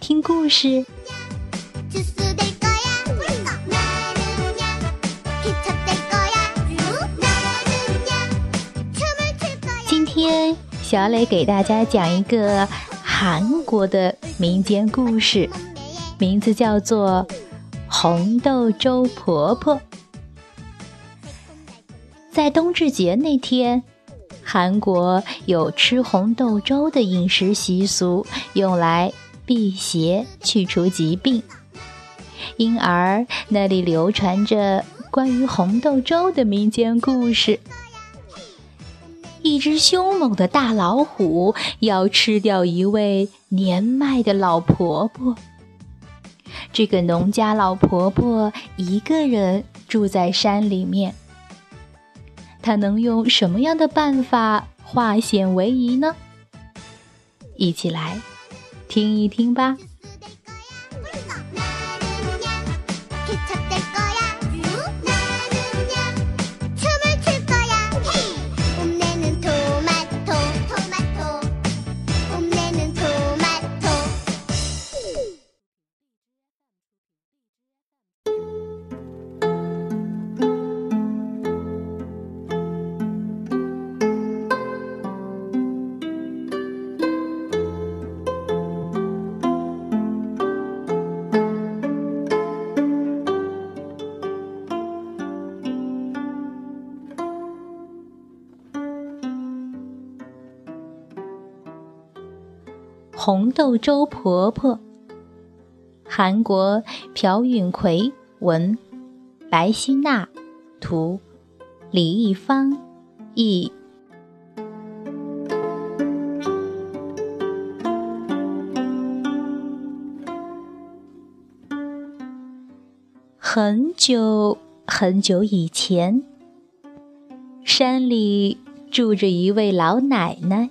听故事。今天小磊给大家讲一个韩国的民间故事，名字叫做。红豆粥婆婆。在冬至节那天，韩国有吃红豆粥的饮食习俗，用来辟邪、去除疾病，因而那里流传着关于红豆粥的民间故事。一只凶猛的大老虎要吃掉一位年迈的老婆婆。这个农家老婆婆一个人住在山里面，她能用什么样的办法化险为夷呢？一起来听一听吧。红豆粥婆婆，韩国朴允奎文，白希娜图，李易芳译。很久很久以前，山里住着一位老奶奶，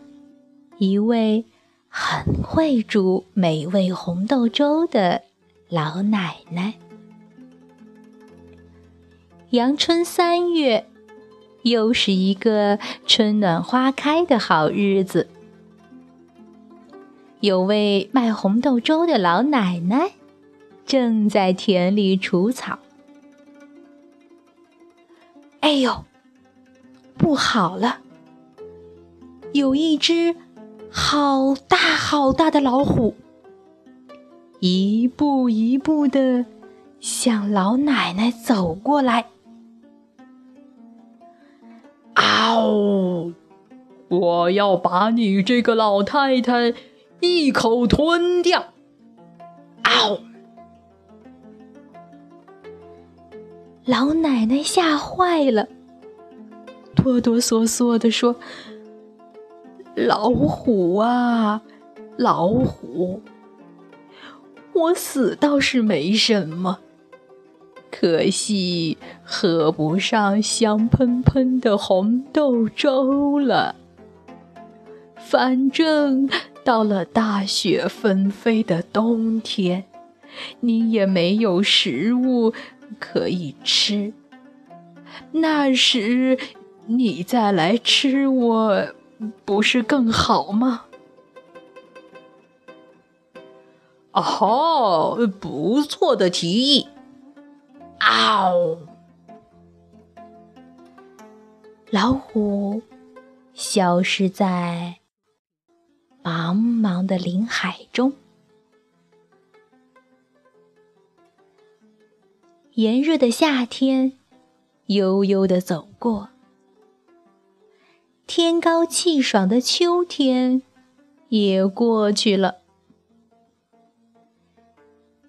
一位。很会煮美味红豆粥的老奶奶。阳春三月，又是一个春暖花开的好日子。有位卖红豆粥的老奶奶正在田里除草。哎呦，不好了！有一只。好大好大的老虎，一步一步的向老奶奶走过来。嗷！我要把你这个老太太一口吞掉！嗷！老奶奶吓坏了，哆哆嗦嗦的说。老虎啊，老虎！我死倒是没什么，可惜喝不上香喷喷的红豆粥了。反正到了大雪纷飞的冬天，你也没有食物可以吃。那时你再来吃我。不是更好吗？哦，不错的提议。嗷！老虎消失在茫茫的林海中。炎热的夏天悠悠的走过。天高气爽的秋天也过去了，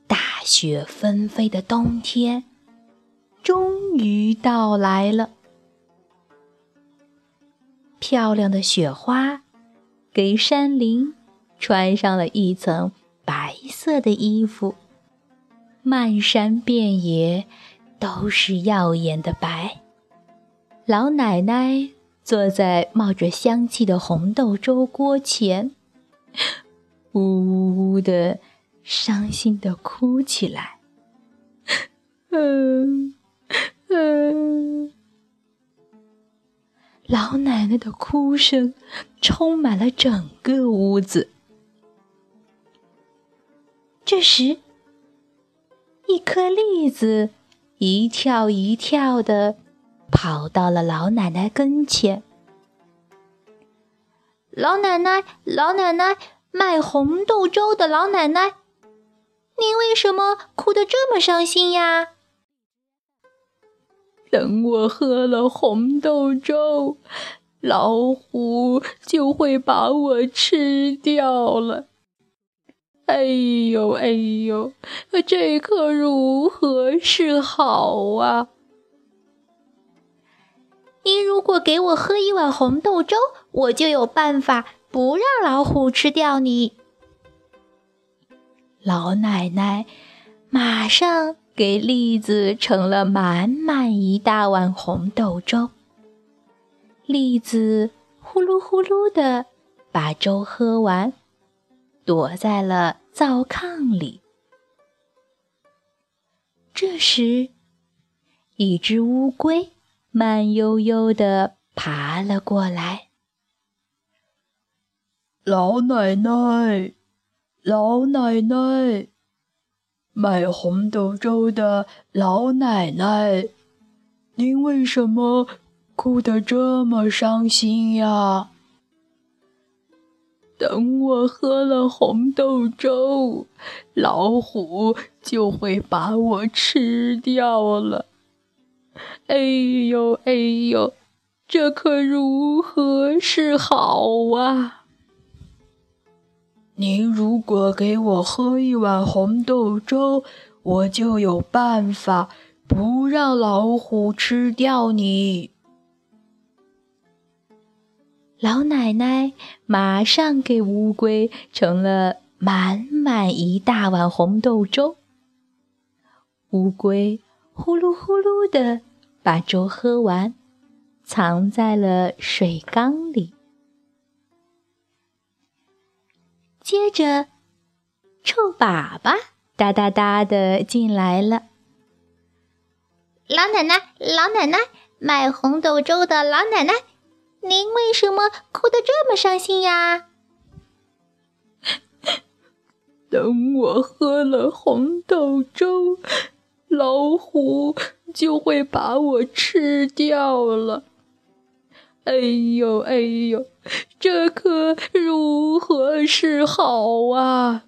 大雪纷飞的冬天终于到来了。漂亮的雪花给山林穿上了一层白色的衣服，漫山遍野都是耀眼的白。老奶奶坐在冒着香气的红豆粥锅前，呜呜呜的伤心的哭起来。嗯嗯。老奶奶的哭声充满了整个屋子。这时，一颗栗子一跳一跳的跑到了老奶奶跟前。老奶奶，老奶奶，卖红豆粥的老奶奶，您为什么哭得这么伤心呀？等我喝了红豆粥，老虎就会把我吃掉了。哎呦哎呦，这可如何是好啊？您如果给我喝一碗红豆粥，我就有办法不让老虎吃掉你。老奶奶马上。给栗子盛了满满一大碗红豆粥，栗子呼噜呼噜的把粥喝完，躲在了灶炕里。这时，一只乌龟慢悠悠的爬了过来。老奶奶，老奶奶。卖红豆粥的老奶奶，您为什么哭得这么伤心呀？等我喝了红豆粥，老虎就会把我吃掉了。哎呦哎呦，这可如何是好啊？您如果给我喝一碗红豆粥，我就有办法不让老虎吃掉你。老奶奶马上给乌龟盛了满满一大碗红豆粥。乌龟呼噜呼噜的把粥喝完，藏在了水缸里。接着，臭粑粑哒哒哒的进来了。老奶奶，老奶奶，卖红豆粥的老奶奶，您为什么哭得这么伤心呀？等我喝了红豆粥，老虎就会把我吃掉了。哎呦哎呦，这可如何是好啊？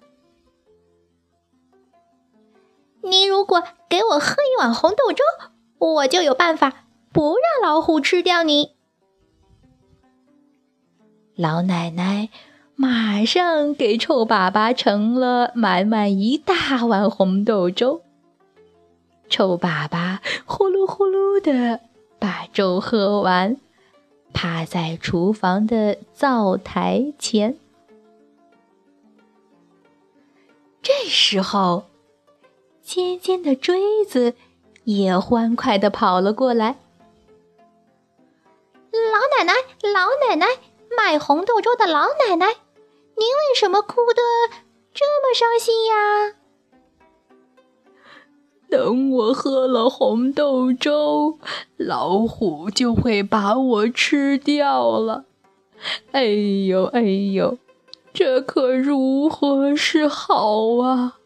你如果给我喝一碗红豆粥，我就有办法不让老虎吃掉你。老奶奶马上给臭粑粑盛了满满一大碗红豆粥。臭粑粑呼噜呼噜的把粥喝完。趴在厨房的灶台前。这时候，尖尖的锥子也欢快的跑了过来。老奶奶，老奶奶，卖红豆粥的老奶奶，您为什么哭得这么伤心呀？等我喝了红豆粥，老虎就会把我吃掉了。哎呦哎呦，这可如何是好啊？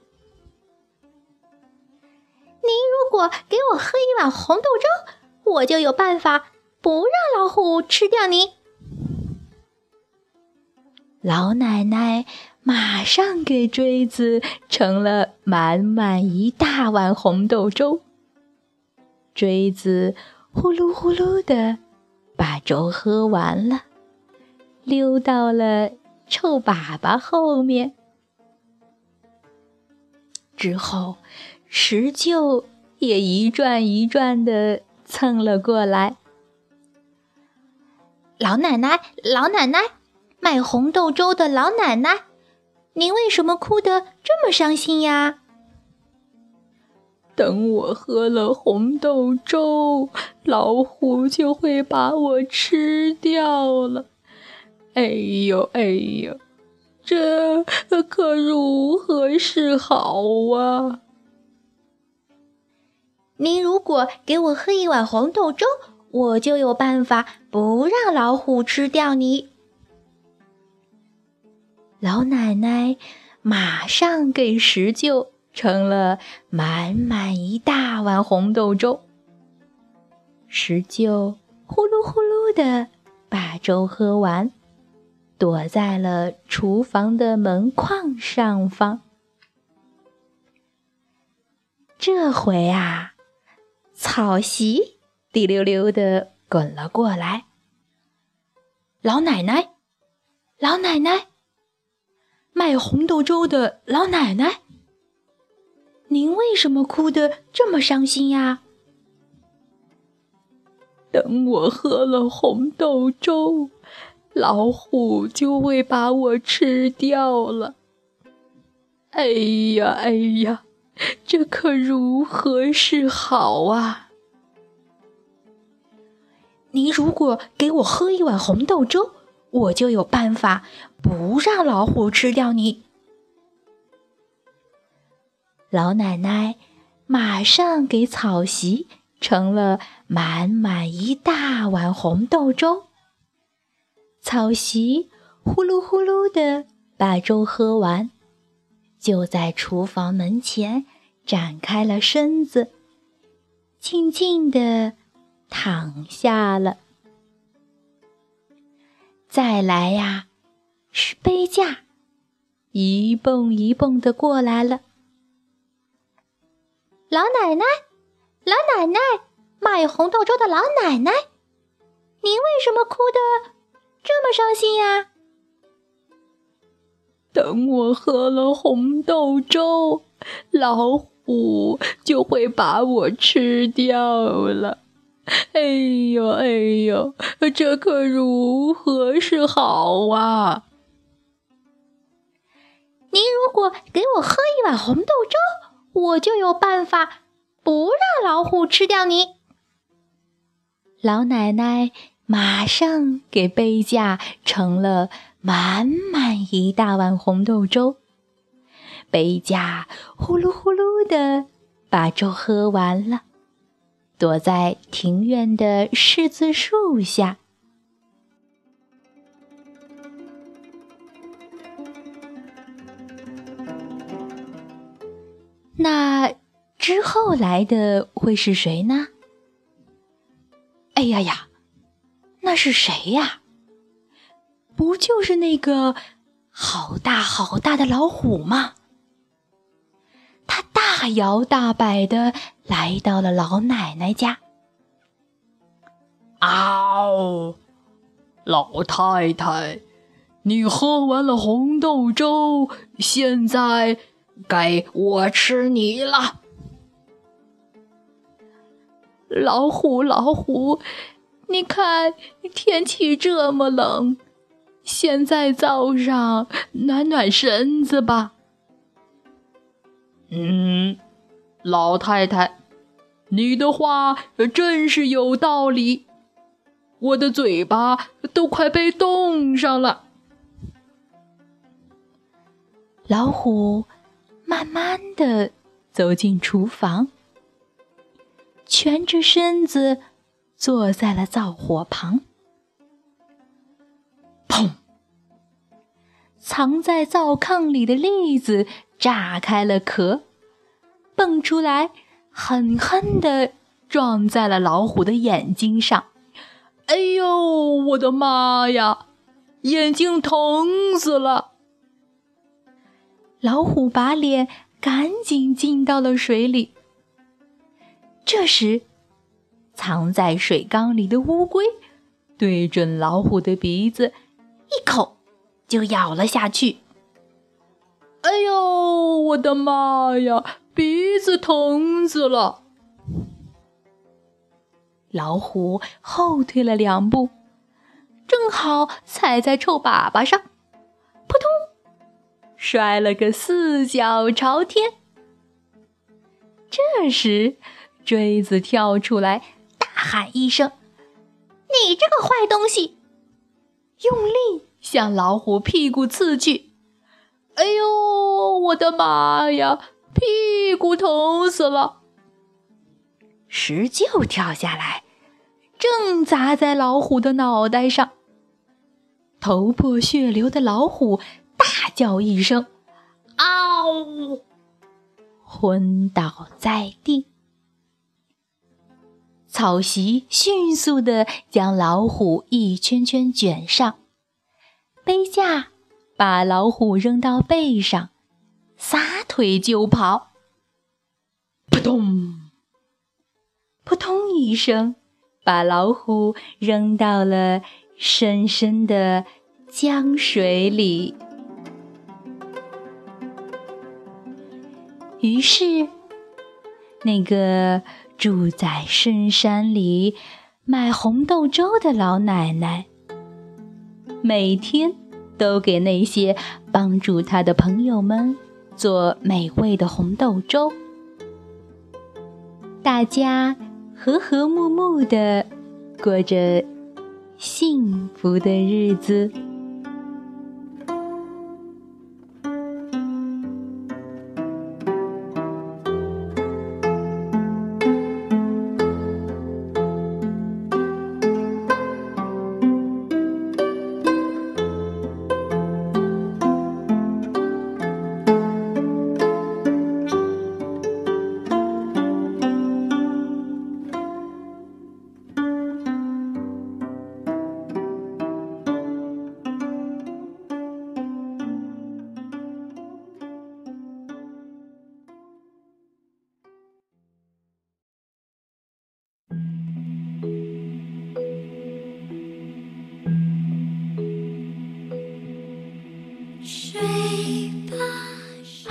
您如果给我喝一碗红豆粥，我就有办法不让老虎吃掉您。老奶奶。马上给锥子盛了满满一大碗红豆粥。锥子呼噜呼噜的把粥喝完了，溜到了臭粑粑后面。之后，石臼也一转一转的蹭了过来。老奶奶，老奶奶，卖红豆粥的老奶奶。您为什么哭得这么伤心呀？等我喝了红豆粥，老虎就会把我吃掉了。哎呦哎呦，这可如何是好啊？您如果给我喝一碗红豆粥，我就有办法不让老虎吃掉你。老奶奶马上给石臼盛了满满一大碗红豆粥。石臼呼噜呼噜的把粥喝完，躲在了厨房的门框上方。这回啊。草席滴溜溜的滚了过来。老奶奶，老奶奶，卖红豆粥的老奶奶，您为什么哭得这么伤心呀？等我喝了红豆粥，老虎就会把我吃掉了。哎呀，哎呀！这可如何是好啊？您如果给我喝一碗红豆粥，我就有办法不让老虎吃掉你。老奶奶马上给草席盛了满满一大碗红豆粥。草席呼噜呼噜的把粥喝完。就在厨房门前展开了身子，静静地躺下了。再来呀，是杯架，一蹦一蹦的过来了。老奶奶，老奶奶，卖红豆粥的老奶奶，您为什么哭得这么伤心呀？等我喝了红豆粥，老虎就会把我吃掉了。哎呦哎呦，这可如何是好啊？您如果给我喝一碗红豆粥，我就有办法不让老虎吃掉你。老奶奶马上给杯架盛了。满满一大碗红豆粥，杯架呼噜呼噜的把粥喝完了，躲在庭院的柿子树下。那之后来的会是谁呢？哎呀呀，那是谁呀？不就是那个好大好大的老虎吗？他大摇大摆的来到了老奶奶家。嗷！老太太，你喝完了红豆粥，现在该我吃你了。老虎，老虎，你看天气这么冷。现在早上暖暖身子吧。嗯，老太太，你的话真是有道理。我的嘴巴都快被冻上了。老虎慢慢的走进厨房，蜷着身子坐在了灶火旁。砰！藏在灶炕里的栗子炸开了壳，蹦出来，狠狠地撞在了老虎的眼睛上。哎呦，我的妈呀！眼睛疼死了！老虎把脸赶紧浸到了水里。这时，藏在水缸里的乌龟对准老虎的鼻子。一口就咬了下去。哎呦，我的妈呀，鼻子疼死了！老虎后退了两步，正好踩在臭粑粑上，扑通，摔了个四脚朝天。这时，锥子跳出来，大喊一声：“你这个坏东西！”用力向老虎屁股刺去。哎呦，我的妈呀！屁股疼死了！石臼跳下来，正砸在老虎的脑袋上。头破血流的老虎大叫一声：“嗷！”昏倒在地。草席迅速地将老虎一圈圈卷上，背架把老虎扔到背上，撒腿就跑。扑通，扑通一声，把老虎扔到了深深的江水里。于是，那个住在深山里卖红豆粥的老奶奶，每天都给那些帮助他的朋友们做美味的红豆粥。大家和和睦睦的过着幸福的日子。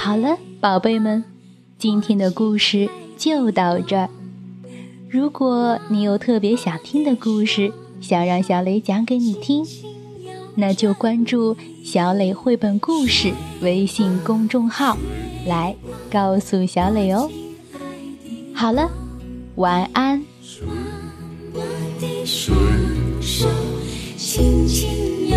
好了，宝贝们，今天的故事就到这儿。如果你有特别想听的故事，想让小磊讲给你听，那就关注“小磊绘本故事”微信公众号，来告诉小磊哦。好了，晚安。我的双手轻轻